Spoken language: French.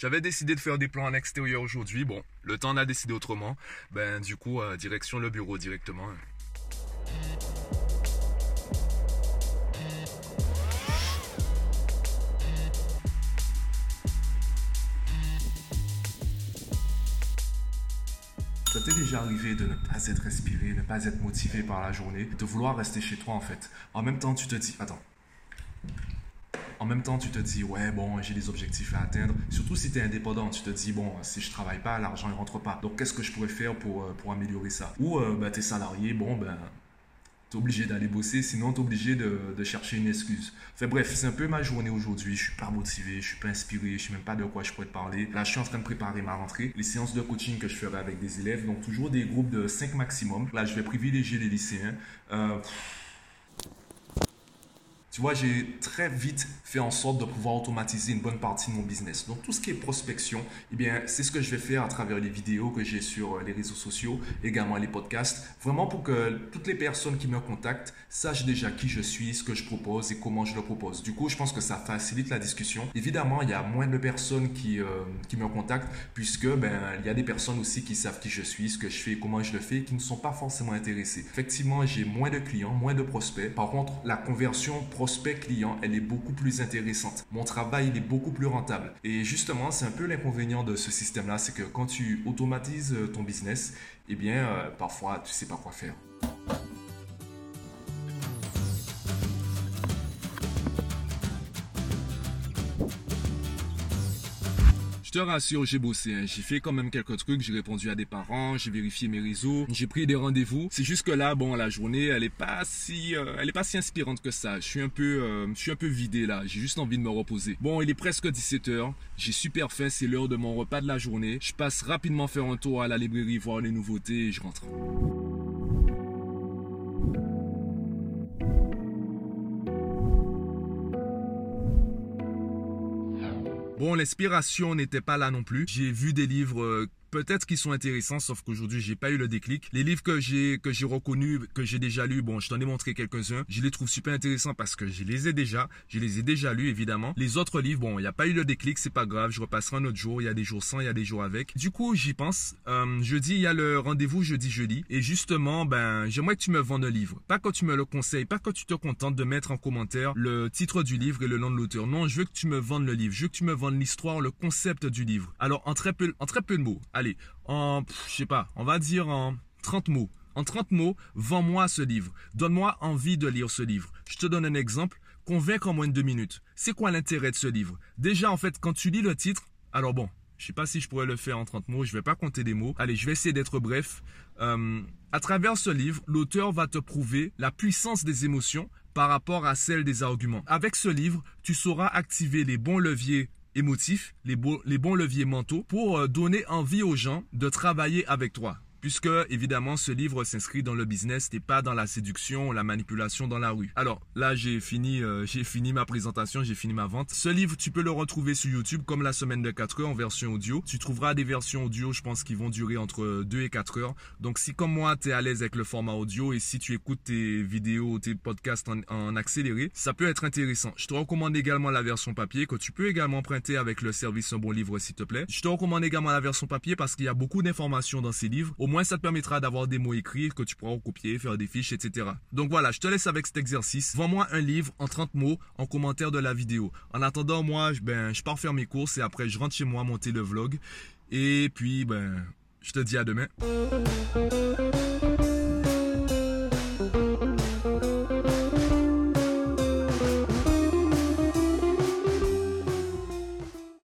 J'avais décidé de faire des plans en extérieur aujourd'hui. Bon, le temps en a décidé autrement. Ben, du coup, euh, direction le bureau directement. Ça t'est déjà arrivé de ne pas être inspiré, de ne pas être motivé par la journée, de vouloir rester chez toi en fait? En même temps, tu te dis, attends, en même temps, tu te dis, ouais, bon, j'ai des objectifs à atteindre. Surtout si tu es indépendant, tu te dis, bon, si je travaille pas, l'argent ne rentre pas. Donc, qu'est-ce que je pourrais faire pour, euh, améliorer ça? Ou euh, bah, tu es salarié, bon, ben, tu es obligé d'aller bosser, sinon tu es obligé de, de, chercher une excuse. Enfin bref, c'est un peu ma journée aujourd'hui. Je suis pas motivé, je suis pas inspiré, je sais même pas de quoi je pourrais te parler. Là, je suis en train de préparer ma rentrée, les séances de coaching que je ferai avec des élèves, donc toujours des groupes de 5 maximum. Là, je vais privilégier les lycéens. Euh, tu vois, j'ai très vite fait en sorte de pouvoir automatiser une bonne partie de mon business. Donc, tout ce qui est prospection, eh bien, c'est ce que je vais faire à travers les vidéos que j'ai sur euh, les réseaux sociaux, également les podcasts, vraiment pour que toutes les personnes qui me contactent sachent déjà qui je suis, ce que je propose et comment je le propose. Du coup, je pense que ça facilite la discussion. Évidemment, il y a moins de personnes qui, euh, qui me contactent puisque, ben, il y a des personnes aussi qui savent qui je suis, ce que je fais, comment je le fais, qui ne sont pas forcément intéressées. Effectivement, j'ai moins de clients, moins de prospects. Par contre, la conversion prospect client, elle est beaucoup plus intéressante. Mon travail, il est beaucoup plus rentable. Et justement, c'est un peu l'inconvénient de ce système-là, c'est que quand tu automatises ton business, eh bien, euh, parfois, tu sais pas quoi faire. Je te rassure, j'ai bossé. Hein. J'ai fait quand même quelques trucs. J'ai répondu à des parents, j'ai vérifié mes réseaux, j'ai pris des rendez-vous. C'est juste que là, bon, la journée, elle est pas si, euh, elle est pas si inspirante que ça. Je suis un peu, euh, je suis un peu vidé là. J'ai juste envie de me reposer. Bon, il est presque 17 h J'ai super faim. C'est l'heure de mon repas de la journée. Je passe rapidement faire un tour à la librairie voir les nouveautés et je rentre. Bon, l'inspiration n'était pas là non plus. J'ai vu des livres euh, peut-être qu'ils sont intéressants, sauf qu'aujourd'hui, j'ai pas eu le déclic. Les livres que j'ai, que j'ai reconnus, que j'ai déjà lus, bon, je t'en ai montré quelques-uns. Je les trouve super intéressants parce que je les ai déjà. Je les ai déjà lus, évidemment. Les autres livres, bon, il n'y a pas eu le déclic, c'est pas grave. Je repasserai un autre jour. Il y a des jours sans, il y a des jours avec. Du coup, j'y pense. Euh, jeudi, il y a le rendez-vous jeudi-jeudi. Et justement, ben, j'aimerais que tu me vendes le livre. Pas que tu me le conseilles, pas que tu te contentes de mettre en commentaire le titre du livre et le nom de l'auteur. Non, je veux que tu me vendes le livre. Je veux que tu me vendes l'histoire, le concept du livre. Alors, en très peu, en très peu de mots. Allez, en, je sais pas, on va dire en 30 mots. En 30 mots, vends-moi ce livre. Donne-moi envie de lire ce livre. Je te donne un exemple. Convaincre en moins de deux minutes. C'est quoi l'intérêt de ce livre? Déjà, en fait, quand tu lis le titre, alors bon, je sais pas si je pourrais le faire en 30 mots, je vais pas compter des mots. Allez, je vais essayer d'être bref. Euh, à travers ce livre, l'auteur va te prouver la puissance des émotions par rapport à celle des arguments. Avec ce livre, tu sauras activer les bons leviers émotifs, les, les bons leviers mentaux pour euh, donner envie aux gens de travailler avec toi puisque évidemment ce livre s'inscrit dans le business et pas dans la séduction, la manipulation dans la rue. Alors là j'ai fini, euh, j'ai fini ma présentation, j'ai fini ma vente. Ce livre tu peux le retrouver sur YouTube comme la semaine de 4 heures en version audio. Tu trouveras des versions audio, je pense qui vont durer entre 2 et 4 heures. Donc si comme moi tu es à l'aise avec le format audio et si tu écoutes tes vidéos, tes podcasts en, accéléré, ça peut être intéressant. Je te recommande également la version papier que tu peux également prêter avec le service Un bon livre s'il te plaît. Je te recommande également la version papier parce qu'il y a beaucoup d'informations dans ces livres moins ça te permettra d'avoir des mots écrits que tu pourras recopier, faire des fiches, etc. Donc voilà, je te laisse avec cet exercice. Vends-moi un livre en 30 mots en commentaire de la vidéo. En attendant, moi, ben, je pars faire mes courses et après je rentre chez moi monter le vlog. Et puis, ben, je te dis à demain.